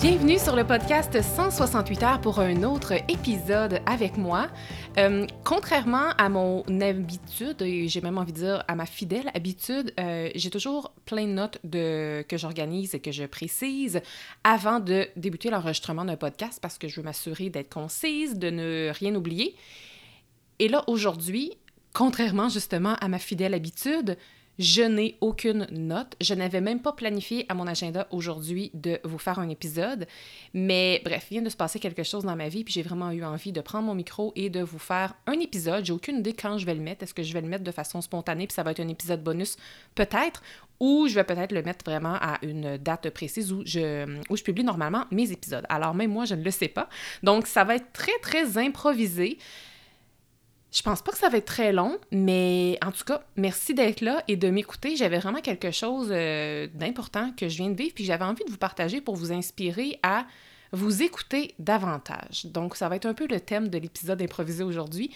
Bienvenue sur le podcast 168 heures pour un autre épisode avec moi. Euh, contrairement à mon habitude, et j'ai même envie de dire à ma fidèle habitude, euh, j'ai toujours plein de notes que j'organise et que je précise avant de débuter l'enregistrement d'un podcast parce que je veux m'assurer d'être concise, de ne rien oublier. Et là, aujourd'hui, contrairement justement à ma fidèle habitude, je n'ai aucune note. Je n'avais même pas planifié à mon agenda aujourd'hui de vous faire un épisode. Mais bref, il vient de se passer quelque chose dans ma vie, puis j'ai vraiment eu envie de prendre mon micro et de vous faire un épisode. J'ai aucune idée quand je vais le mettre. Est-ce que je vais le mettre de façon spontanée, puis ça va être un épisode bonus? Peut-être, ou je vais peut-être le mettre vraiment à une date précise où où je publie normalement mes épisodes. Alors même moi, je ne le sais pas. Donc ça va être très, très improvisé. Je pense pas que ça va être très long, mais en tout cas, merci d'être là et de m'écouter. J'avais vraiment quelque chose euh, d'important que je viens de vivre, puis j'avais envie de vous partager pour vous inspirer à vous écouter davantage. Donc, ça va être un peu le thème de l'épisode improvisé aujourd'hui.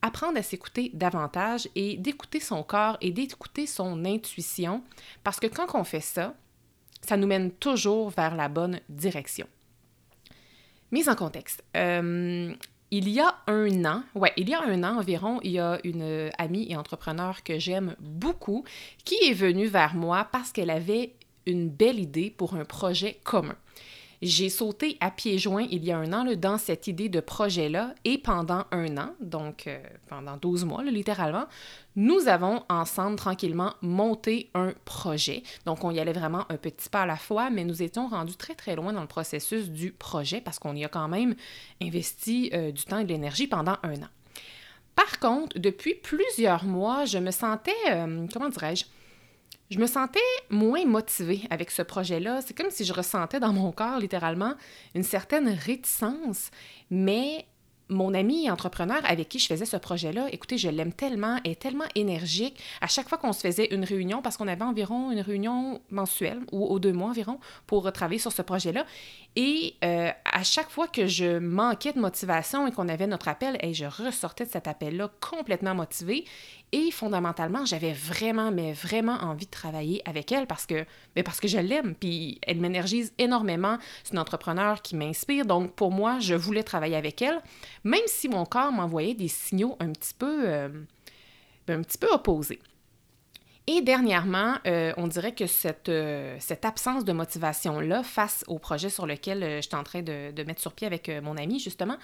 Apprendre à s'écouter davantage et d'écouter son corps et d'écouter son intuition, parce que quand on fait ça, ça nous mène toujours vers la bonne direction. Mise en contexte. Euh, il y a un an, ouais, il y a un an environ, il y a une amie et entrepreneur que j'aime beaucoup qui est venue vers moi parce qu'elle avait une belle idée pour un projet commun. J'ai sauté à pieds joints il y a un an dans cette idée de projet-là et pendant un an, donc euh, pendant 12 mois littéralement, nous avons ensemble tranquillement monté un projet. Donc on y allait vraiment un petit pas à la fois, mais nous étions rendus très très loin dans le processus du projet parce qu'on y a quand même investi euh, du temps et de l'énergie pendant un an. Par contre, depuis plusieurs mois, je me sentais, euh, comment dirais-je, je me sentais moins motivée avec ce projet-là. C'est comme si je ressentais dans mon corps, littéralement, une certaine réticence, mais mon ami entrepreneur avec qui je faisais ce projet-là, écoutez, je l'aime tellement, elle est tellement énergique. À chaque fois qu'on se faisait une réunion, parce qu'on avait environ une réunion mensuelle ou aux deux mois environ pour travailler sur ce projet-là, et euh, à chaque fois que je manquais de motivation et qu'on avait notre appel, et je ressortais de cet appel-là complètement motivée. Et fondamentalement, j'avais vraiment, mais vraiment envie de travailler avec elle parce que, mais parce que je l'aime. Puis elle m'énergise énormément. C'est une entrepreneur qui m'inspire. Donc pour moi, je voulais travailler avec elle, même si mon corps m'envoyait des signaux un petit peu, euh, opposés. Et dernièrement, euh, on dirait que cette, euh, cette absence de motivation-là face au projet sur lequel je suis en train de, de mettre sur pied avec mon ami, justement,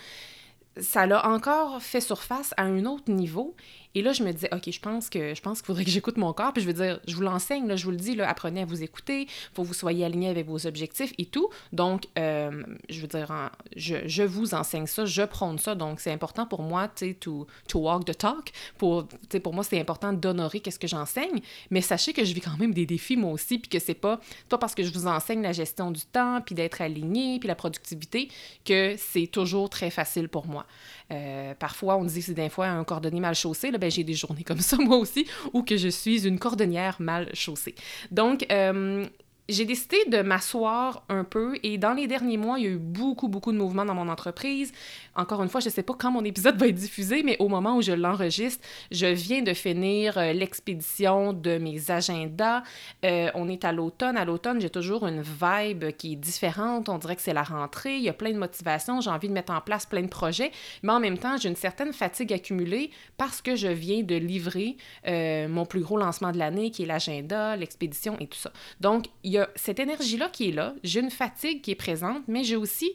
ça l'a encore fait surface à un autre niveau. Et là, je me disais, OK, je pense que je pense qu'il faudrait que j'écoute mon corps. Puis je veux dire, je vous l'enseigne, là, je vous le dis, là, apprenez à vous écouter, faut que vous soyez aligné avec vos objectifs et tout. Donc, euh, je veux dire, je, je, vous enseigne ça, je prône ça. Donc, c'est important pour moi, tu sais, to, to, walk the talk. Pour, pour moi, c'est important d'honorer qu'est-ce que j'enseigne. Mais sachez que je vis quand même des défis, moi aussi, puis que c'est pas, pas parce que je vous enseigne la gestion du temps, puis d'être aligné, puis la productivité, que c'est toujours très facile pour moi. Euh, parfois, on dit c'est des fois un cordonnier mal chaussé. Là, ben, j'ai des journées comme ça, moi aussi, ou que je suis une cordonnière mal chaussée. Donc, euh, j'ai décidé de m'asseoir un peu et dans les derniers mois, il y a eu beaucoup, beaucoup de mouvements dans mon entreprise. Encore une fois, je ne sais pas quand mon épisode va être diffusé, mais au moment où je l'enregistre, je viens de finir euh, l'expédition de mes agendas. Euh, on est à l'automne. À l'automne, j'ai toujours une vibe qui est différente. On dirait que c'est la rentrée. Il y a plein de motivations. J'ai envie de mettre en place plein de projets. Mais en même temps, j'ai une certaine fatigue accumulée parce que je viens de livrer euh, mon plus gros lancement de l'année, qui est l'agenda, l'expédition et tout ça. Donc, il y a cette énergie-là qui est là. J'ai une fatigue qui est présente, mais j'ai aussi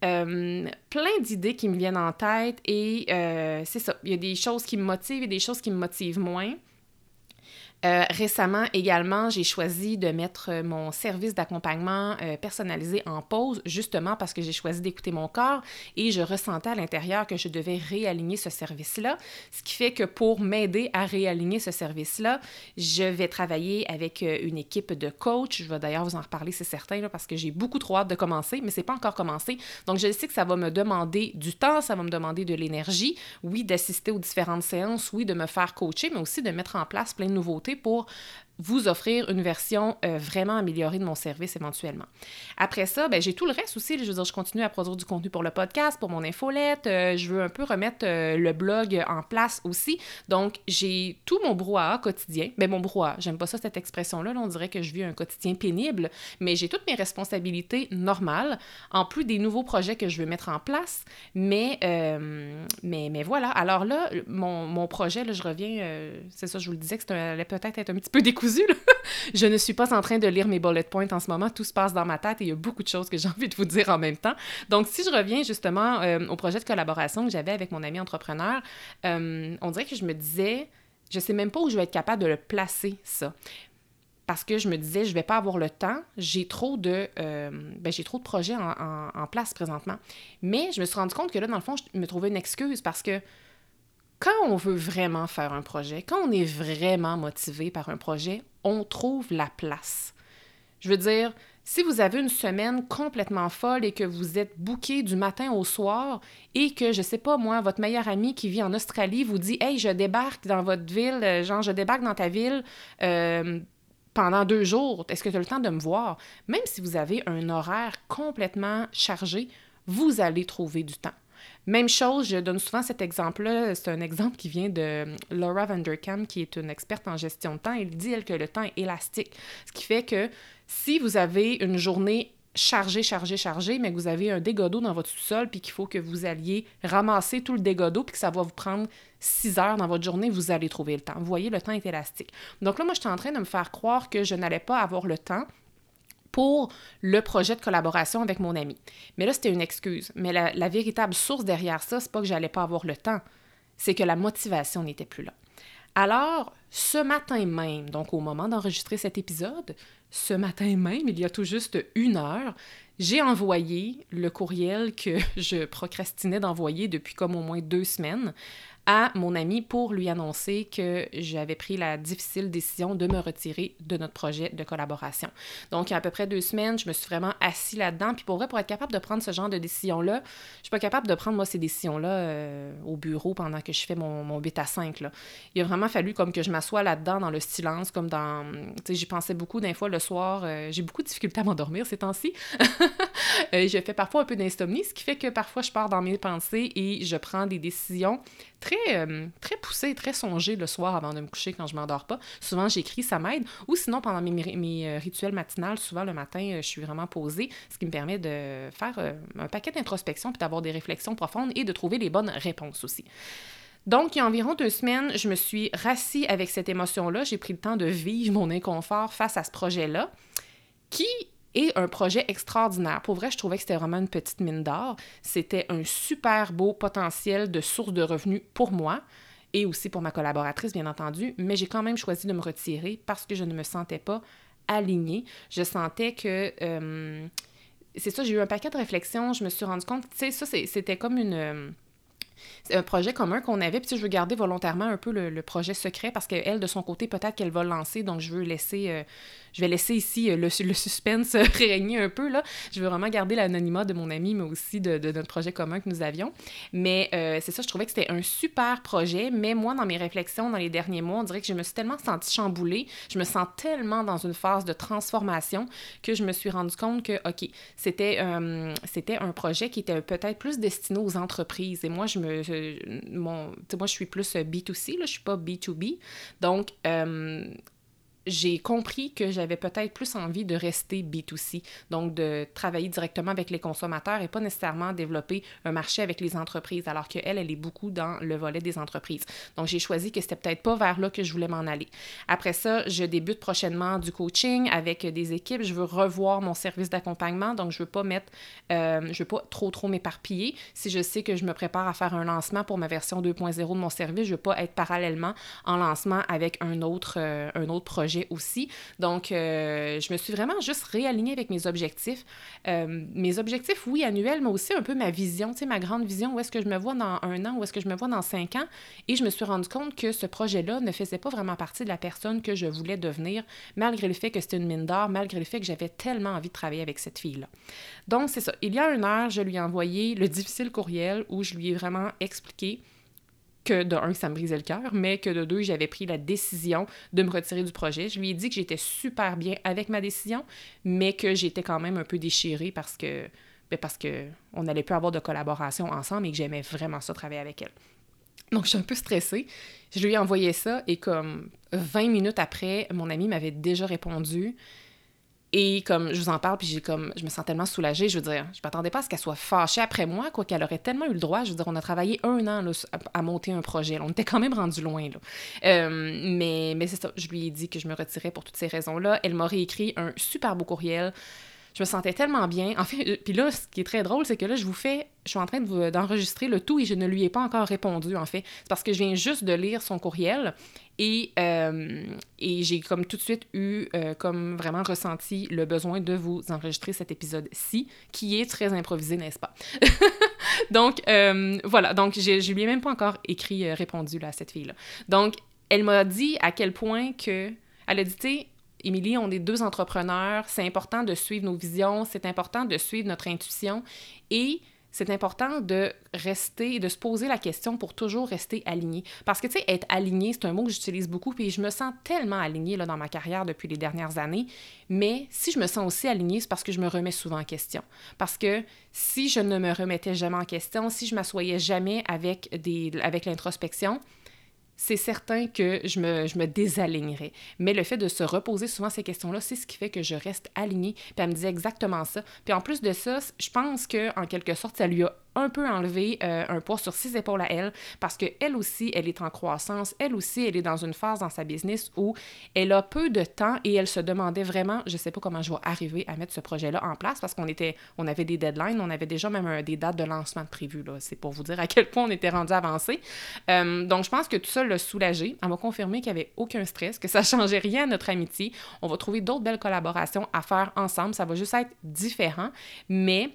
plein d'idées qui me viennent en tête et c'est ça. Il y a des choses qui me motivent et des choses qui me motivent moins. Euh, récemment également, j'ai choisi de mettre euh, mon service d'accompagnement euh, personnalisé en pause, justement parce que j'ai choisi d'écouter mon corps et je ressentais à l'intérieur que je devais réaligner ce service-là. Ce qui fait que pour m'aider à réaligner ce service-là, je vais travailler avec une équipe de coach. Je vais d'ailleurs vous en reparler, c'est certain, parce que j'ai beaucoup trop hâte de commencer, mais c'est pas encore commencé. Donc je sais que ça va me demander du temps, ça va me demander de l'énergie, oui, d'assister aux différentes séances, oui, de me faire coacher, mais aussi de mettre en place plein de nouveautés pour vous offrir une version euh, vraiment améliorée de mon service éventuellement. Après ça, ben, j'ai tout le reste aussi. Je veux dire, je continue à produire du contenu pour le podcast, pour mon infolette. Euh, je veux un peu remettre euh, le blog en place aussi. Donc, j'ai tout mon brouhaha quotidien. Ben, mon brouhaha, j'aime pas ça cette expression-là. on dirait que je vis un quotidien pénible, mais j'ai toutes mes responsabilités normales, en plus des nouveaux projets que je veux mettre en place. Mais, mais, mais voilà. Alors là, mon, mon projet, là, je reviens, c'est ça, je vous le disais que allait peut-être être un petit peu je ne suis pas en train de lire mes bullet points en ce moment. Tout se passe dans ma tête et il y a beaucoup de choses que j'ai envie de vous dire en même temps. Donc, si je reviens justement euh, au projet de collaboration que j'avais avec mon ami entrepreneur, euh, on dirait que je me disais, je sais même pas où je vais être capable de le placer, ça parce que je me disais, je vais pas avoir le temps, j'ai trop de, euh, ben, j'ai trop de projets en, en, place présentement. Mais je me suis rendu compte que là, dans le fond, je me trouvais une excuse parce que quand on veut vraiment faire un projet, quand on est vraiment motivé par un projet, on trouve la place. Je veux dire, si vous avez une semaine complètement folle et que vous êtes booké du matin au soir et que, je sais pas moi, votre meilleur ami qui vit en Australie vous dit Hey, je débarque dans votre ville, euh, genre, je débarque dans ta ville euh, pendant deux jours, est-ce que tu as le temps de me voir? Même si vous avez un horaire complètement chargé, vous allez trouver du temps. Même chose, je donne souvent cet exemple-là. C'est un exemple qui vient de Laura Vanderkam, qui est une experte en gestion de temps. Elle dit, elle, que le temps est élastique. Ce qui fait que si vous avez une journée chargée, chargée, chargée, mais que vous avez un dégât dans votre sous-sol, puis qu'il faut que vous alliez ramasser tout le dégât d'eau, puis que ça va vous prendre six heures dans votre journée, vous allez trouver le temps. Vous voyez, le temps est élastique. Donc là, moi, je suis en train de me faire croire que je n'allais pas avoir le temps pour le projet de collaboration avec mon ami. Mais là, c'était une excuse. Mais la, véritable source derrière ça, c'est pas que j'allais pas avoir le temps, c'est que la motivation n'était plus là. Alors, ce matin même, donc au moment d'enregistrer cet épisode, ce matin même, il y a tout juste une heure, j'ai envoyé le courriel que je procrastinais d'envoyer depuis comme au moins deux semaines à mon ami pour lui annoncer que j'avais pris la difficile décision de me retirer de notre projet de collaboration. Donc, il y a à peu près deux semaines, je me suis vraiment assis là-dedans. Puis pour vrai, pour être capable de prendre ce genre de décision-là, je suis pas capable de prendre, moi, ces décisions-là euh, au bureau pendant que je fais mon, mon bêta 5. Là. Il a vraiment fallu comme que je m'assoie là-dedans dans le silence, comme dans... Tu sais, j'y pensais beaucoup d'un fois le soir. Euh, j'ai beaucoup de difficultés à m'endormir ces temps-ci. euh, je fais parfois un peu d'insomnie, ce qui fait que parfois je pars dans mes pensées et je prends des décisions très, euh, très poussé, très songé le soir avant de me coucher quand je m'endors pas. Souvent, j'écris, ça m'aide. Ou sinon, pendant mes, mes, euh, rituels matinales, souvent le matin, euh, je suis vraiment posée, ce qui me permet de faire un paquet d'introspection, puis d'avoir des réflexions profondes et de trouver les bonnes réponses aussi. Donc, il y a environ deux semaines, je me suis rassis avec cette émotion-là. J'ai pris le temps de vivre mon inconfort face à ce projet-là, qui et un projet extraordinaire. Pour vrai, je trouvais que c'était vraiment une petite mine d'or. C'était un super beau potentiel de source de revenus pour moi et aussi pour ma collaboratrice, bien entendu, mais j'ai quand même choisi de me retirer parce que je ne me sentais pas alignée. Je sentais que... Euh, c'est ça, j'ai eu un paquet de réflexions, je me suis rendu compte, tu sais, ça, c'était comme une... Euh, un projet commun qu'on avait. Puis je veux garder volontairement un peu le, projet secret parce qu'elle, de son côté, peut-être qu'elle va le lancer. Donc, je veux laisser, euh, je vais laisser ici euh, le, suspense régner un peu. Là. Je veux vraiment garder l'anonymat de mon ami, mais aussi de, notre projet commun que nous avions. Mais euh, c'est ça, je trouvais que c'était un super projet. Mais moi, dans mes réflexions dans les derniers mois, on dirait que je me suis tellement sentie chamboulée. Je me sens tellement dans une phase de transformation que je me suis rendu compte que, OK, c'était, c'était un projet qui était peut-être plus destiné aux entreprises. Et moi, je me mon, moi, je suis plus B2C, là, je suis pas B2B. Donc, euh, j'ai compris que j'avais peut-être plus envie de rester B2C, donc de travailler directement avec les consommateurs et pas nécessairement développer un marché avec les entreprises, alors qu'elle, elle est beaucoup dans le volet des entreprises. Donc, j'ai choisi que c'était peut-être pas vers là que je voulais m'en aller. Après ça, je débute prochainement du coaching avec des équipes. Je veux revoir mon service d'accompagnement, donc je veux pas mettre, euh, je veux pas trop, trop m'éparpiller. Si je sais que je me prépare à faire un lancement pour ma version 2.0 de mon service, je veux pas être parallèlement en lancement avec un autre, euh, un autre projet aussi. Donc, euh, je me suis vraiment juste réalignée avec mes objectifs. Euh, mes objectifs, oui, annuels, mais aussi un peu ma vision, tu sais, ma grande vision, où est-ce que je me vois dans un an, où est-ce que je me vois dans cinq ans. Et je me suis rendu compte que ce projet-là ne faisait pas vraiment partie de la personne que je voulais devenir, malgré le fait que c'était une mine d'or, malgré le fait que j'avais tellement envie de travailler avec cette fille-là. Donc, c'est ça. Il y a une heure, je lui ai envoyé le difficile courriel où je lui ai vraiment expliqué que de un, ça me brisait le cœur, mais que de deux, j'avais pris la décision de me retirer du projet. Je lui ai dit que j'étais super bien avec ma décision, mais que j'étais quand même un peu déchirée parce que ben parce que on n'allait plus avoir de collaboration ensemble et que j'aimais vraiment ça travailler avec elle. Donc, je suis un peu stressée. Je lui ai envoyé ça et comme 20 minutes après, mon ami m'avait déjà répondu. Et comme je vous en parle, puis j'ai comme je me sens tellement soulagée, je veux dire, je m'attendais pas à ce qu'elle soit fâchée après moi, quoi qu'elle aurait tellement eu le droit. Je veux dire, on a travaillé un an à, monter un projet. On était quand même rendu loin. Là. Euh, mais mais c'est ça, je lui ai dit que je me retirais pour toutes ces raisons-là. Elle m'a réécrit un super beau courriel je me sentais tellement bien. En fait, euh, puis là, ce qui est très drôle, c'est que là, je vous fais, je suis en train d'enregistrer le tout et je ne lui ai pas encore répondu, en fait. C'est parce que je viens juste de lire son courriel et, euh, et j'ai comme tout de suite eu, euh, comme vraiment ressenti le besoin de vous enregistrer cet épisode-ci, qui est très improvisé, n'est-ce pas? donc, voilà. Donc, je lui ai même pas encore écrit, répondu là, à cette fille-là. Donc, elle m'a dit à quel point que. Elle a dit, tu Émilie, on est deux entrepreneurs, c'est important de suivre nos visions, c'est important de suivre notre intuition et c'est important de rester, de se poser la question pour toujours rester aligné. Parce que, tu sais, être aligné, c'est un mot que j'utilise beaucoup, puis je me sens tellement alignée là, dans ma carrière depuis les dernières années. Mais si je me sens aussi alignée, c'est parce que je me remets souvent en question. Parce que si je ne me remettais jamais en question, si je m'assoyais jamais avec, avec l'introspection, c'est certain que je me, je me désalignerais. Mais le fait de se reposer souvent ces questions-là, c'est ce qui fait que je reste alignée. Puis elle me disait exactement ça. Puis en plus de ça, je pense que en quelque sorte, ça lui a un peu enlever euh, un poids sur ses épaules à elle parce qu'elle aussi, elle est en croissance. Elle aussi, elle est dans une phase dans sa business où elle a peu de temps et elle se demandait vraiment, je sais pas comment je vais arriver à mettre ce projet-là en place parce qu'on était, on avait des deadlines, on avait déjà même des dates de lancement prévues. C'est pour vous dire à quel point on était rendu avancé. Euh, donc, je pense que tout ça l'a soulagé. Elle m'a confirmé qu'il n'y avait aucun stress, que ça changeait rien à notre amitié. On va trouver d'autres belles collaborations à faire ensemble. Ça va juste être différent. Mais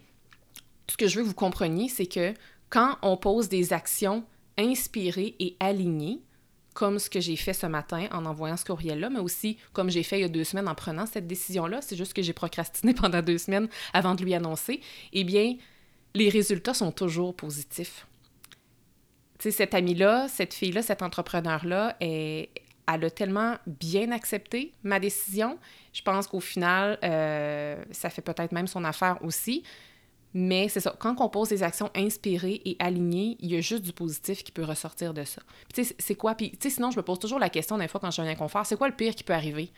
ce que je veux que vous compreniez, c'est que quand on pose des actions inspirées et alignées, comme ce que j'ai fait ce matin en envoyant ce courriel-là, mais aussi comme j'ai fait il y a deux semaines en prenant cette décision-là, c'est juste que j'ai procrastiné pendant deux semaines avant de lui annoncer, eh bien, les résultats sont toujours positifs. Tu sais, cette amie-là, cette fille-là, cet entrepreneur-là, elle a tellement bien accepté ma décision. Je pense qu'au final, euh, ça fait peut-être même son affaire aussi. Mais c'est ça, quand on pose des actions inspirées et alignées, il y a juste du positif qui peut ressortir de ça. Tu sais, c'est quoi? Puis, tu sais, sinon, je me pose toujours la question, des fois, quand je suis un inconfort, c'est quoi le pire qui peut arriver?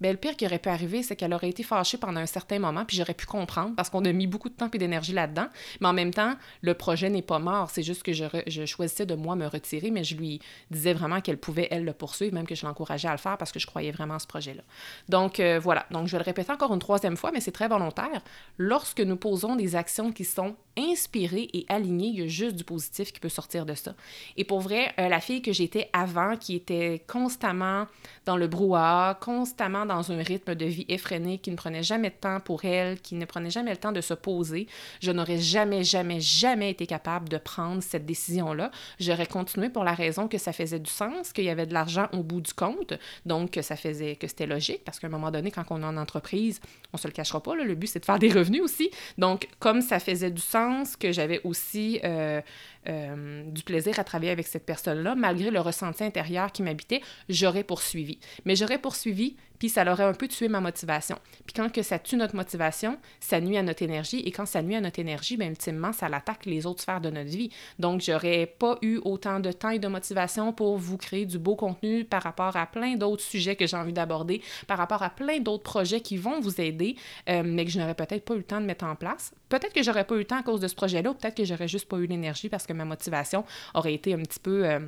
Bien, le pire qui aurait pu arriver, c'est qu'elle aurait été fâchée pendant un certain moment, puis j'aurais pu comprendre, parce qu'on a mis beaucoup de temps et d'énergie là-dedans. Mais en même temps, le projet n'est pas mort. C'est juste que je, je, choisissais de moi me retirer, mais je lui disais vraiment qu'elle pouvait, elle, le poursuivre, même que je l'encourageais à le faire parce que je croyais vraiment à ce projet-là. Donc, euh, voilà. Donc, je vais le répéter encore une troisième fois, mais c'est très volontaire. Lorsque nous posons des actions qui sont inspirées et alignées, il y a juste du positif qui peut sortir de ça. Et pour vrai, euh, la fille que j'étais avant, qui était constamment dans le brouhaha, constamment dans un rythme de vie effréné, qui ne prenait jamais de temps pour elle, qui ne prenait jamais le temps de se poser, je n'aurais jamais, jamais, jamais été capable de prendre cette décision-là. J'aurais continué pour la raison que ça faisait du sens, qu'il y avait de l'argent au bout du compte, donc que ça faisait, que c'était logique, parce qu'à un moment donné, quand on est en entreprise, on se le cachera pas, le but c'est de faire des revenus aussi. Donc, comme ça faisait du sens, que j'avais aussi euh, euh, du plaisir à travailler avec cette personne-là, malgré le ressenti intérieur qui m'habitait, j'aurais poursuivi. Mais j'aurais poursuivi, puis ça aurait un peu tué ma motivation. Puis quand que ça tue notre motivation, ça nuit à notre énergie, et quand ça nuit à notre énergie, bien, ultimement, ça l'attaque les autres sphères de notre vie. Donc, j'aurais pas eu autant de temps et de motivation pour vous créer du beau contenu par rapport à plein d'autres sujets que j'ai envie d'aborder, par rapport à plein d'autres projets qui vont vous aider, euh, mais que je n'aurais peut-être pas eu le temps de mettre en place. Peut-être que j'aurais pas eu le temps à cause de ce projet-là, peut-être que j'aurais juste pas eu l'énergie parce que ma motivation aurait été un petit peu... Euh,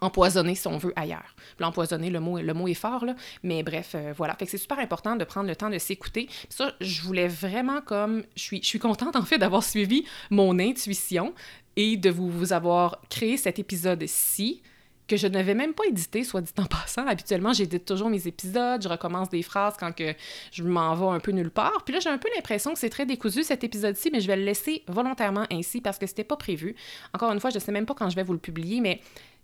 empoisonnée, si on veut, ailleurs. L'empoisonner, le mot, le mot est fort, là, mais bref, euh, voilà. Fait c'est super important de prendre le temps de s'écouter. Ça, je voulais vraiment comme... Je suis, je suis contente, en fait, d'avoir suivi mon intuition et de vous, vous avoir créé cet épisode-ci que je n'avais même pas édité, soit dit en passant. Habituellement, j'édite toujours mes épisodes, je recommence des phrases quand que je m'en vais un peu nulle part. Puis là, j'ai un peu l'impression que c'est très décousu cet épisode-ci, mais je vais le laisser volontairement ainsi parce que c'était pas prévu. Encore une fois, je sais même pas quand je vais vous le publier, mais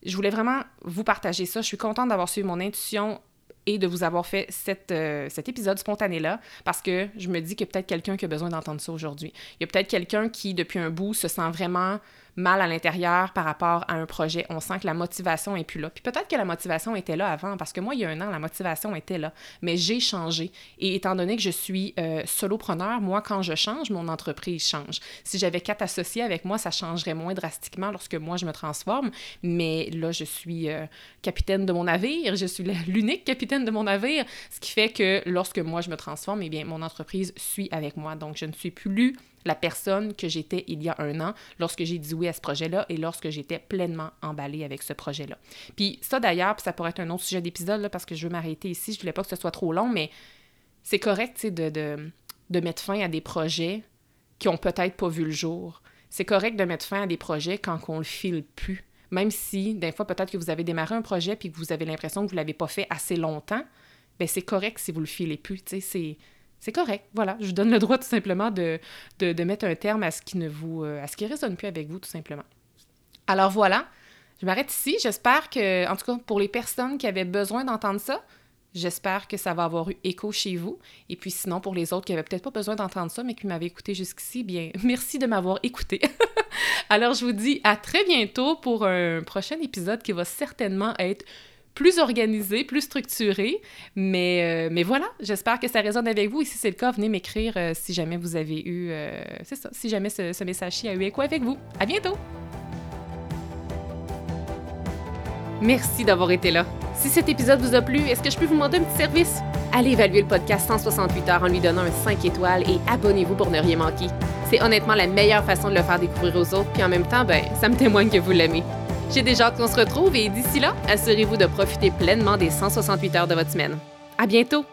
je voulais vraiment vous partager ça. Je suis contente d'avoir suivi mon intuition et de vous avoir fait euh, cet épisode spontané-là parce que je me dis qu'il y a peut-être quelqu'un qui a besoin d'entendre ça aujourd'hui. Il y a peut-être quelqu'un qui, depuis un bout, se sent vraiment mal à l'intérieur par rapport à un projet. On sent que la motivation est plus là. Puis peut-être que la motivation était là avant, parce que moi, il y a un an, la motivation était là. Mais j'ai changé. Et étant donné que je suis euh, solopreneur, moi, quand je change, mon entreprise change. Si j'avais quatre associés avec moi, ça changerait moins drastiquement lorsque moi, je me transforme. Mais là, je suis euh, capitaine de mon navire. Je suis l'unique capitaine de mon navire. Ce qui fait que lorsque moi, je me transforme, eh bien, mon entreprise suit avec moi. Donc, je ne suis plus la personne que j'étais il y a un an lorsque j'ai dit oui à ce projet-là et lorsque j'étais pleinement emballée avec ce projet-là. Puis ça d'ailleurs, ça pourrait être un autre sujet d'épisode parce que je veux m'arrêter ici, je voulais pas que ce soit trop long, mais c'est correct de, de, de mettre fin à des projets qui ont peut-être pas vu le jour. C'est correct de mettre fin à des projets quand on le file plus. Même si, des fois, peut-être que vous avez démarré un projet puis que vous avez l'impression que vous ne l'avez pas fait assez longtemps, ben c'est correct si vous le filez plus. C'est c'est correct. Voilà, je vous donne le droit tout simplement de, mettre un terme à ce qui ne vous, euh, à ce qui résonne plus avec vous, tout simplement. Alors voilà, je m'arrête ici. J'espère que, en tout cas, pour les personnes qui avaient besoin d'entendre ça, j'espère que ça va avoir eu écho chez vous. Et puis sinon, pour les autres qui n'avaient peut-être pas besoin d'entendre ça, mais qui m'avaient écouté jusqu'ici, bien, merci de m'avoir écouté. Alors, je vous dis à très bientôt pour un prochain épisode qui va certainement être plus organisé, plus structuré. Mais, euh, mais voilà, j'espère que ça résonne avec vous. Et si c'est le cas, venez m'écrire euh, si jamais vous avez eu... Euh, c'est ça, si jamais ce, message-ci a eu écho avec vous. À bientôt! Merci d'avoir été là. Si cet épisode vous a plu, est-ce que je peux vous demander un petit service? Allez évaluer le podcast 168 heures en lui donnant un 5 étoiles et abonnez-vous pour ne rien manquer. C'est honnêtement la meilleure façon de le faire découvrir aux autres, puis en même temps, ben, ça me témoigne que vous l'aimez. J'ai déjà hâte qu'on se retrouve et d'ici là, assurez-vous de profiter pleinement des 168 heures de votre semaine. À bientôt!